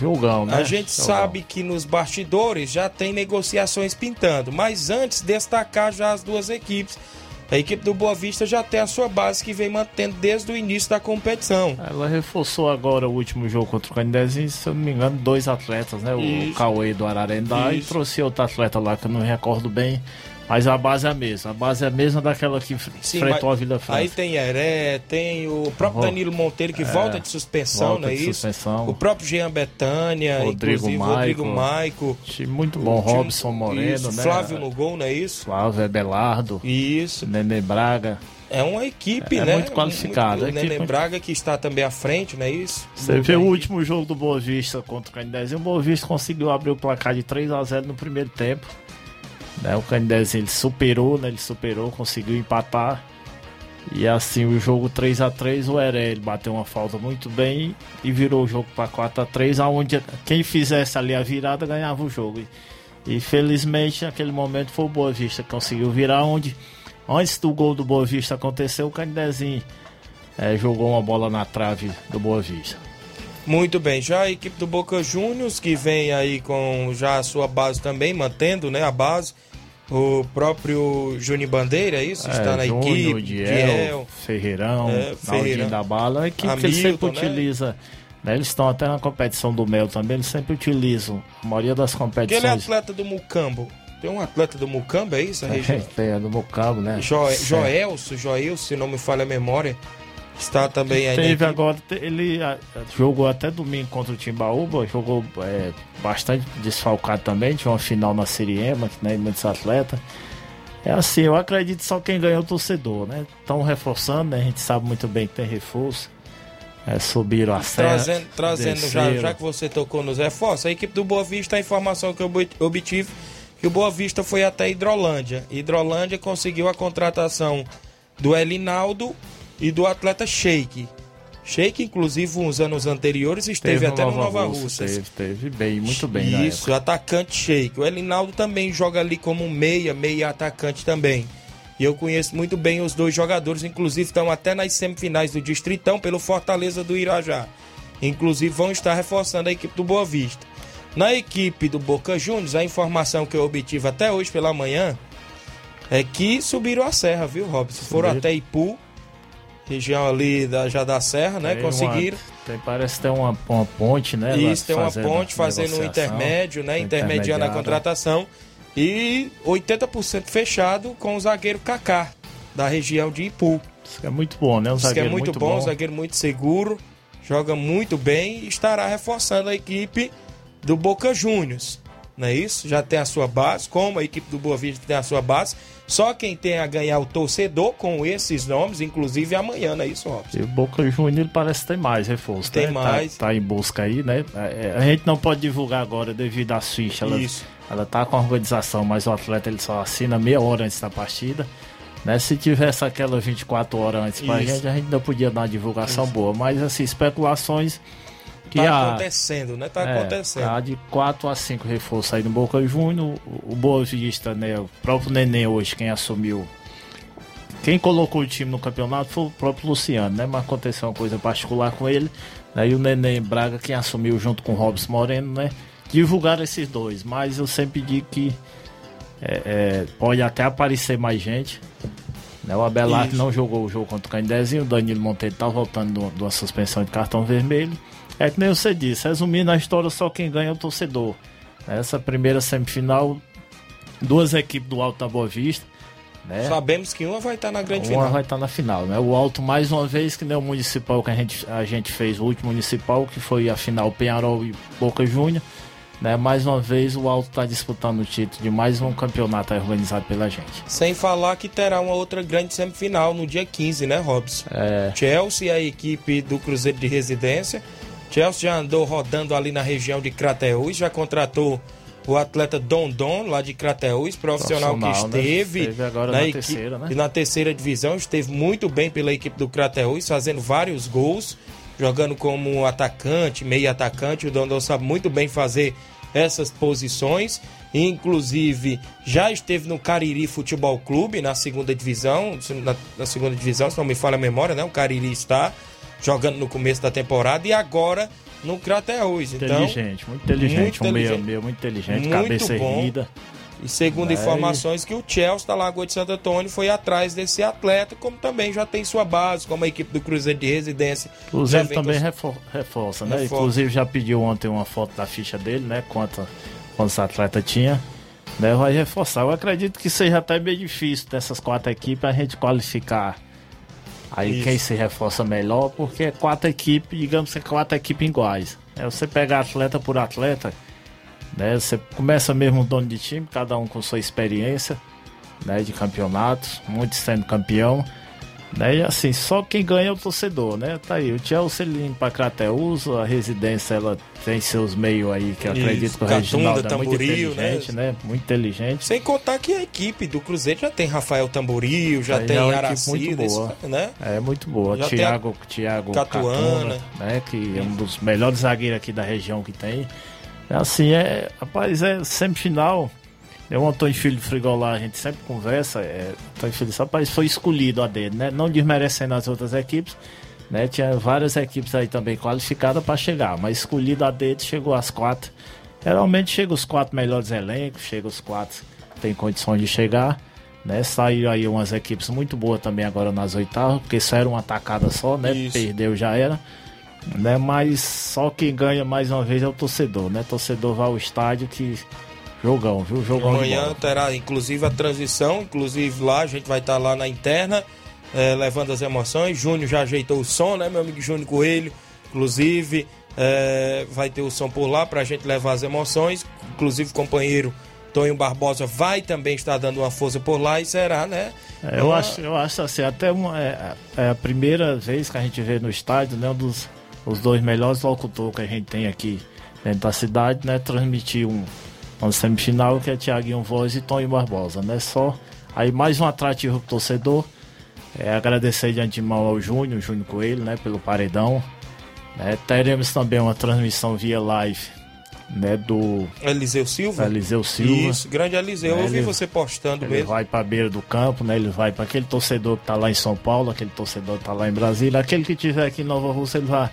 Jogão, né?
A gente
Jogão.
sabe que nos bastidores já tem negociações pintando, mas antes destacar já as duas equipes a equipe do Boa Vista já tem a sua base que vem mantendo desde o início da competição.
Ela reforçou agora o último jogo contra o Canindezinho, se eu não me engano, dois atletas, né? O Cauê do Ararendá Isso. e trouxe outro atleta lá que eu não recordo bem. Mas a base é a mesma. A base é a mesma daquela que Sim, enfrentou a Vila França.
Aí tem Heré, tem o próprio Danilo Monteiro que é, volta de suspensão,
volta
não é
de
isso?
Suspensão.
O próprio Jean Betânia,
Rodrigo Maico,
Rodrigo Maico.
Muito bom, Robson Moreno,
isso,
né?
Flávio no gol, não é isso?
Flávio Ebelardo.
Isso.
Nenê Braga.
É uma equipe,
é,
né?
muito qualificada.
Muito, Nenê Braga que está também à frente, não é isso?
Você vê o último jogo do Boa Vista contra o Canindezinho. O Boa Vista conseguiu abrir o placar de 3 a 0 no primeiro tempo. Né, o Canidezinho ele superou, né, ele superou, conseguiu empatar. E assim, o jogo 3 a 3 o Heré ele bateu uma falta muito bem e virou o jogo para 4 a 3 aonde quem fizesse ali a virada ganhava o jogo. E, e felizmente naquele momento foi o Boa Vista que conseguiu virar onde antes do gol do Boa Vista acontecer, o Canidezinho é, jogou uma bola na trave do Boa Vista.
Muito bem, já a equipe do Boca Juniors que vem aí com já a sua base também, mantendo né, a base. O próprio Júnior Bandeira, é isso?
É,
Está na
Júnior,
equipe.
Diel,
Diel
Ferreirão,
é, Ferreirão.
da Bala. A equipe que ele sempre utiliza. Né, eles estão até na competição do Mel também, eles sempre utilizam. A maioria das competições.
Aquele atleta do Mucambo. Tem um atleta do Mucambo, é isso? A região?
Tem, é do Mucambo, né?
Jo, Joelso, Joelso, se não me falha a memória. Está também aí.
Teve agora, ele a, jogou até domingo contra o Timbaúba, jogou é, bastante desfalcado também, tinha uma final na Siriema, né, muitos atletas. É assim, eu acredito só quem ganhou é o torcedor, né? Estão reforçando, né? A gente sabe muito bem que tem reforço. É, subiram a serra.
Trazendo, trazendo já, já que você tocou nos reforços, a equipe do Boa Vista, a informação que eu obtive, que o Boa Vista foi até Hidrolândia. Hidrolândia conseguiu a contratação do Elinaldo e do atleta Sheik. Sheik, inclusive, uns anos anteriores, esteve teve até no Nova, Nova Rússia.
Teve, teve bem, muito bem.
Isso, atacante Sheik. O Elinaldo também joga ali como meia, meia atacante também. E eu conheço muito bem os dois jogadores, inclusive estão até nas semifinais do Distritão pelo Fortaleza do Irajá. Inclusive vão estar reforçando a equipe do Boa Vista. Na equipe do Boca Juniors, a informação que eu obtive até hoje pela manhã é que subiram a serra, viu, Robson? Foram até Ipu região ali da, já da Serra, né? Tem Conseguiram.
Uma, tem, parece ter uma, uma ponte, né?
Isso, tem uma ponte fazendo um intermédio, né? Intermediando a contratação. E 80% fechado com o zagueiro Kaká, da região de Ipu.
Isso é muito bom, né? Um
Isso é muito, muito bom, bom, um zagueiro muito seguro, joga muito bem e estará reforçando a equipe do Boca Juniors não é isso? Já tem a sua base, como a equipe do Boa Vista tem a sua base. Só quem tem a ganhar o torcedor com esses nomes, inclusive amanhã, não é isso, Robson?
E o Boca Juniors parece ter mais reforço,
Tem
né?
mais.
Tá, tá, em busca aí, né? É, a gente não pode divulgar agora devido às fichas. Ela, isso. ela tá com a organização, mas o atleta ele só assina meia hora antes da partida. Né? Se tivesse aquela 24 horas antes pra isso. gente, a gente não podia dar uma divulgação isso. boa. Mas assim, especulações
que tá a, acontecendo, né? Tá é, acontecendo.
Tá de 4 a 5 reforços aí no Boca Juniors. O, o Boa Vista, né? O próprio Neném hoje, quem assumiu. Quem colocou o time no campeonato foi o próprio Luciano, né? Mas aconteceu uma coisa particular com ele. Né? E o Neném Braga, quem assumiu junto com o Robson Moreno, né? Divulgaram esses dois. Mas eu sempre digo que é, é, pode até aparecer mais gente. Né? O Abelardo não jogou o jogo contra o Candezinho. O Danilo Monteiro tá voltando de uma suspensão de cartão vermelho. É que nem você disse, resumindo a história, só quem ganha é o torcedor. Essa primeira semifinal, duas equipes do Alto da Boa Vista. Né?
Sabemos que uma vai estar na grande
uma
final.
Uma vai estar na final, né? O Alto, mais uma vez, que nem o municipal que a gente, a gente fez, o último municipal, que foi a final Penharol e Boca Júnior. Né? Mais uma vez, o Alto está disputando o título de mais um campeonato organizado pela gente.
Sem falar que terá uma outra grande semifinal no dia 15, né, Robson?
É...
Chelsea, a equipe do Cruzeiro de Residência Chelsea já andou rodando ali na região de Crateús, já contratou o atleta Dondon, lá de Crateús, profissional, profissional que esteve,
né? esteve agora na, na terceira, né?
na terceira divisão, esteve muito bem pela equipe do Crateús, fazendo vários gols, jogando como atacante, meio atacante. O Dondon sabe muito bem fazer essas posições. Inclusive, já esteve no Cariri Futebol Clube, na segunda divisão, na, na segunda divisão, se não me falha a memória, né? O Cariri está jogando no começo da temporada e agora no Crateus.
Então, inteligente, muito inteligente, muito um inteligente. meio, meio muito inteligente, muito cabeça bom. erguida.
E segundo é. informações que o Chelsea da Lagoa de Santo Antônio foi atrás desse atleta, como também já tem sua base, como a equipe do Cruzeiro de Residência.
Cruzeiro também com... reforça, né? Reforça. Inclusive já pediu ontem uma foto da ficha dele, né? Quanto, quantos atleta tinha. Né? Vai reforçar. Eu acredito que seja até bem difícil dessas quatro equipes a gente qualificar Aí Isso. quem se reforça melhor, porque é quatro equipes, digamos que é quatro equipes iguais. É você pegar atleta por atleta, né? Você começa mesmo dono de time, cada um com sua experiência, né? De campeonatos, muitos sendo campeão. Né? E assim, só quem ganha é o torcedor, né? Tá aí, o Chelsea limpa Crateus, a residência ela tem seus meios aí, que eu acredito que o Reginaldo é muito inteligente, né? né? Muito inteligente.
Sem contar que a equipe do Cruzeiro já tem Rafael Tamboril, já tem é Aracida, muito boa. né?
É muito boa. Já Thiago, a... Thiago
Catuana,
né? Que é um dos melhores zagueiros aqui da região que tem. Assim, é, rapaz, é semifinal. É o Antônio Filho Frigolá, a gente sempre conversa. É, Antônio Filho, rapaz, foi escolhido a dele, né? Não desmerecendo as outras equipes, né? Tinha várias equipes aí também qualificadas para chegar, mas escolhido a dele chegou às quatro. Geralmente chega os quatro melhores elencos, chega os quatro que tem condições de chegar. Né? Saiu aí umas equipes muito boas também agora nas oitavas, porque isso era uma atacada só, né? Isso. Perdeu já era. Né? Mas só quem ganha mais uma vez é o torcedor, né? Torcedor vai ao estádio que Jogão, viu? Jogão.
Amanhã terá inclusive a transição, inclusive lá a gente vai estar lá na interna é, levando as emoções. Júnior já ajeitou o som, né, meu amigo Júnior Coelho? Inclusive, é, vai ter o som por lá para a gente levar as emoções. Inclusive, o companheiro Tonho Barbosa vai também estar dando uma força por lá e será, né?
É, eu, uma... acho, eu acho assim, até uma, é, é, a primeira vez que a gente vê no estádio, né? Um dos os dois melhores locutores que a gente tem aqui dentro da cidade, né? Transmitir um, uma semifinal que é Tiaguinho Voz e Tonho Barbosa, né? Só aí mais um atrativo pro torcedor. É, agradecer de antemão ao Júnior, Júnior Coelho, né? Pelo paredão. Né? Teremos também uma transmissão via live né, do
Eliseu Silva.
Eliseu Silva.
Isso, grande Eliseu. Né, eu ouvi você postando
ele
mesmo.
vai para beira do campo, né? Ele vai para aquele torcedor que tá lá em São Paulo, aquele torcedor que tá lá em Brasília, aquele que tiver aqui em Nova Rússia, ele vai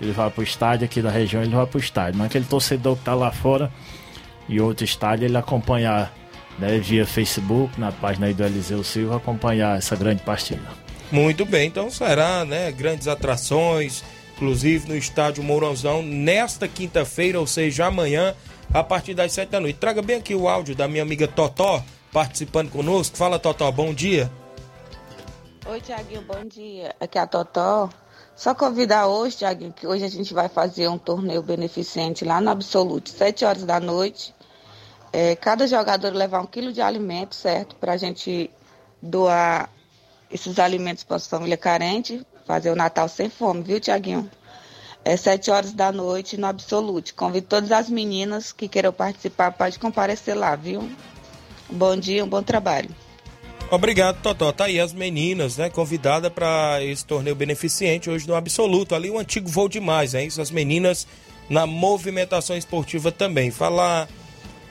ele vai pro estádio aqui da região, ele vai pro estádio. Mas aquele torcedor que tá lá fora e outro estádio, ele acompanhar, né, via Facebook, na página aí do Eliseu Silva, acompanhar essa grande partida.
Muito bem, então será, né, grandes atrações, inclusive no estádio Mourãozão, nesta quinta-feira, ou seja, amanhã, a partir das sete da noite. Traga bem aqui o áudio da minha amiga Totó, participando conosco. Fala, Totó, bom dia.
Oi, Tiaguinho, bom dia. Aqui é a Totó. Só convidar hoje, Tiaguinho, que hoje a gente vai fazer um torneio beneficente lá no Absolute, sete horas da noite. É, cada jogador levar um quilo de alimento, certo? Para a gente doar esses alimentos para as famílias carentes fazer o Natal sem fome, viu, Tiaguinho? É sete horas da noite no Absolute. Convido todas as meninas que queiram participar, pode comparecer lá, viu? Bom dia, um bom trabalho.
Obrigado, Totó. Tá aí as meninas, né? Convidada para esse torneio beneficente hoje no Absoluto. Ali o antigo voo demais, é isso? As meninas na movimentação esportiva também. Falar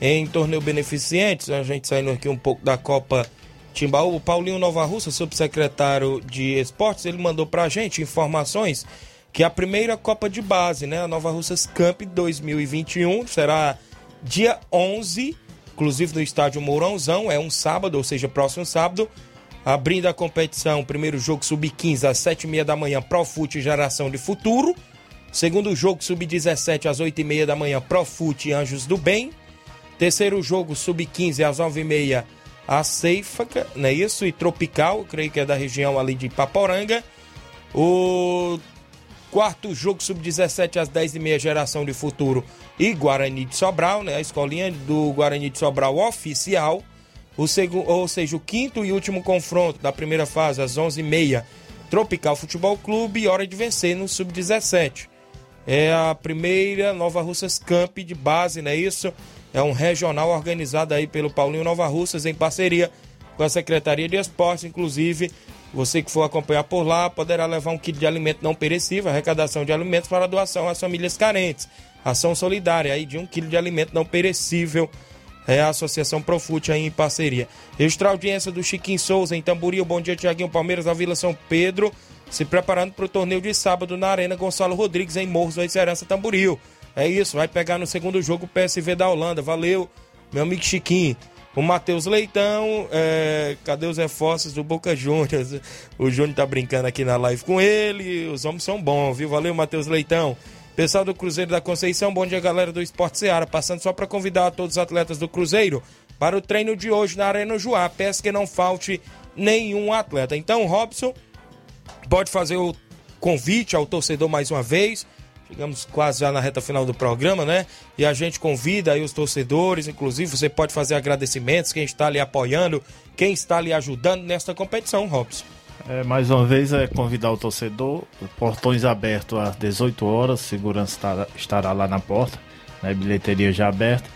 em torneio beneficente, a gente saindo aqui um pouco da Copa Timbaú, o Paulinho Nova Russa, subsecretário de Esportes, ele mandou pra gente informações que a primeira Copa de Base, né, a Nova Russas Camp 2021, será dia 11, inclusive no estádio Mourãozão, é um sábado, ou seja, próximo sábado, abrindo a competição, primeiro jogo sub-15 às 7h30 da manhã, Profute Geração de Futuro, segundo jogo sub-17 às 8h30 da manhã, Profute Anjos do Bem, terceiro jogo sub-15 às 9h30 a Ceifa, não é isso? E Tropical, creio que é da região ali de Paporanga. O quarto jogo sub-17 às 10h30, geração de futuro e Guarani de Sobral, né? A escolinha do Guarani de Sobral oficial. O segundo, ou seja, o quinto e último confronto da primeira fase às 11h30, Tropical Futebol Clube, hora de vencer no sub-17. É a primeira Nova Russas Camp de base, não é isso? É um regional organizado aí pelo Paulinho Nova Russas em parceria com a Secretaria de Esportes. Inclusive, você que for acompanhar por lá poderá levar um kit de alimento não perecível, arrecadação de alimentos para doação às famílias carentes. Ação solidária aí de um quilo de alimento não perecível. É a Associação Profute aí em parceria. Extra audiência do Chiquinho Souza em Tamboril. Bom dia, Tiaguinho Palmeiras, da Vila São Pedro. Se preparando para o torneio de sábado na Arena Gonçalo Rodrigues em Morros da Esperança Tamboril. É isso, vai pegar no segundo jogo o PSV da Holanda. Valeu, meu amigo Chiquinho. O Matheus Leitão, é... cadê os reforços do Boca Juniors? O Júnior tá brincando aqui na live com ele. Os homens são bons, viu? Valeu, Matheus Leitão. Pessoal do Cruzeiro da Conceição, bom dia, galera do Esporte Seara. Passando só para convidar todos os atletas do Cruzeiro para o treino de hoje na Arena Joá. Peço que não falte nenhum atleta. Então, Robson, pode fazer o convite ao torcedor mais uma vez Chegamos quase já na reta final do programa, né? E a gente convida aí os torcedores, inclusive você pode fazer agradecimentos, quem está ali apoiando, quem está ali ajudando nesta competição, Robson.
É, mais uma vez é convidar o torcedor, portões abertos às 18 horas, segurança estará, estará lá na porta, né, bilheteria já aberta,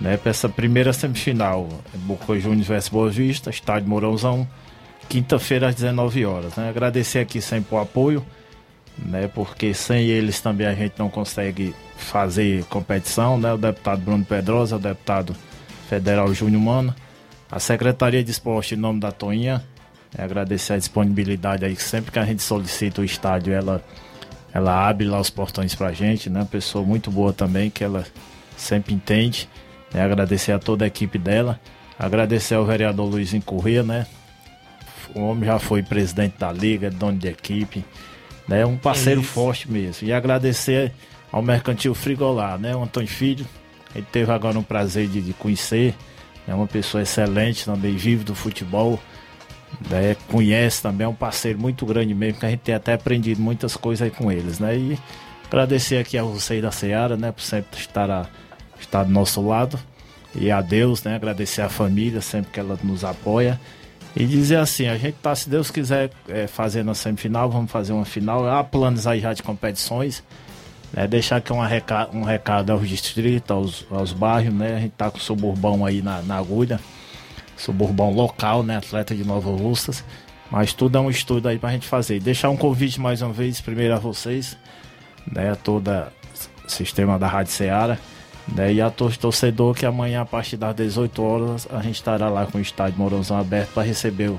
né, para essa primeira semifinal, Boca Juniors vs Boa Vista, estádio Mourãozão, quinta-feira às 19 horas. Né, agradecer aqui sempre o apoio, né? Porque sem eles também a gente não consegue fazer competição, né? O deputado Bruno Pedrosa, o deputado federal Júnior Mano, a Secretaria de Esporte em nome da Toinha, é agradecer a disponibilidade aí, sempre que a gente solicita o estádio, ela ela abre lá os portões pra gente, né? Pessoa muito boa também, que ela sempre entende. Né? Agradecer a toda a equipe dela. Agradecer ao vereador Luizinho Corrêa, né? O homem já foi presidente da liga, dono de equipe né? Um parceiro forte mesmo. E agradecer ao Mercantil Frigolar, né? O Antônio Filho, ele teve agora um prazer de, de conhecer, é né? uma pessoa excelente também, vive do futebol, né, conhece também, é um parceiro muito grande mesmo, que a gente tem até aprendido muitas coisas aí com eles, né? E agradecer aqui a vocês da Seara, né, por sempre estar, a, estar do nosso lado. E a Deus, né, agradecer a família sempre que ela nos apoia. E dizer assim, a gente tá, se Deus quiser é, fazer na semifinal, vamos fazer uma final. Há planos aí já de competições. Né, deixar aqui um recado, um recado aos distritos, aos, aos bairros, né? A gente tá com o suburbão aí na, na agulha suburbão local, né? Atleta de Nova Russas. Mas tudo é um estudo aí pra gente fazer. Deixar um convite mais uma vez, primeiro a vocês, né? A toda o sistema da Rádio Ceará. Né, e a torcedor que amanhã, a partir das 18 horas, a gente estará lá com o estádio Morãozão aberto para receber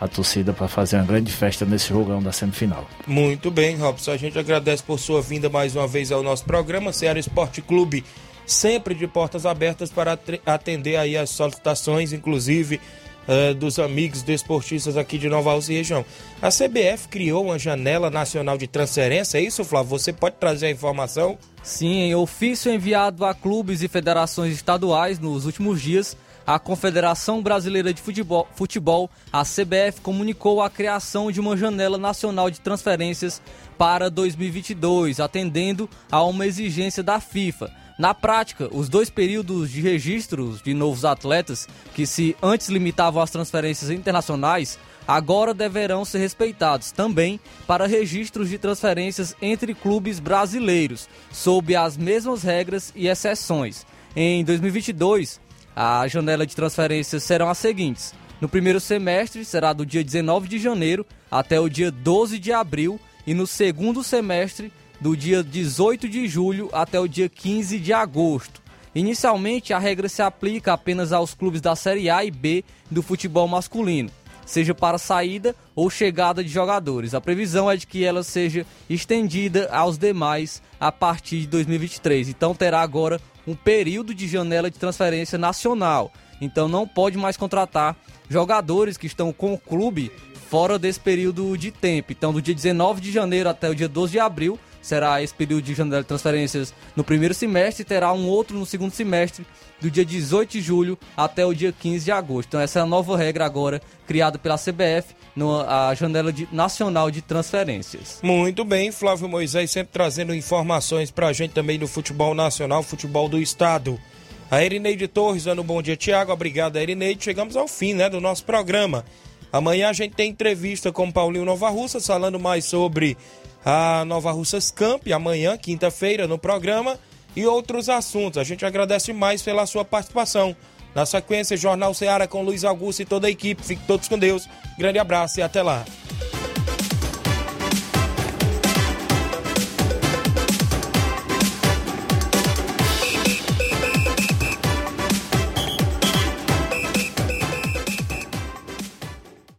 a torcida para fazer uma grande festa nesse jogão da semifinal.
Muito bem, Robson. A gente agradece por sua vinda mais uma vez ao nosso programa. Ceará Esporte Clube sempre de portas abertas para atender aí as solicitações, inclusive uh, dos amigos desportistas aqui de Nova Alça e região. A CBF criou uma janela nacional de transferência, é isso, Flávio? Você pode trazer a informação?
Sim, em ofício enviado a clubes e federações estaduais nos últimos dias, a Confederação Brasileira de Futebol, Futebol, a CBF, comunicou a criação de uma janela nacional de transferências para 2022, atendendo a uma exigência da FIFA. Na prática, os dois períodos de registros de novos atletas, que se antes limitavam às transferências internacionais, agora deverão ser respeitados também para registros de transferências entre clubes brasileiros, sob as mesmas regras e exceções. Em 2022, a janela de transferências serão as seguintes: no primeiro semestre será do dia 19 de janeiro até o dia 12 de abril, e no segundo semestre do dia 18 de julho até o dia 15 de agosto. Inicialmente, a regra se aplica apenas aos clubes da Série A e B do futebol masculino, seja para saída ou chegada de jogadores. A previsão é de que ela seja estendida aos demais a partir de 2023. Então terá agora um período de janela de transferência nacional. Então não pode mais contratar jogadores que estão com o clube fora desse período de tempo. Então do dia 19 de janeiro até o dia 12 de abril será esse período de janela de transferências no primeiro semestre e terá um outro no segundo semestre, do dia 18 de julho até o dia 15 de agosto. Então essa é a nova regra agora criada pela CBF, no, a janela de, nacional de transferências.
Muito bem, Flávio Moisés sempre trazendo informações para a gente também do futebol nacional, futebol do estado. A Erineide Torres dando um bom dia, Tiago. Obrigado, Erineide. Chegamos ao fim né, do nosso programa. Amanhã a gente tem entrevista com Paulinho Nova Russa, falando mais sobre a Nova Russas Camp amanhã, quinta-feira, no programa e outros assuntos. A gente agradece mais pela sua participação. Na sequência, Jornal Ceará com Luiz Augusto e toda a equipe. Fique todos com Deus. Grande abraço e até lá.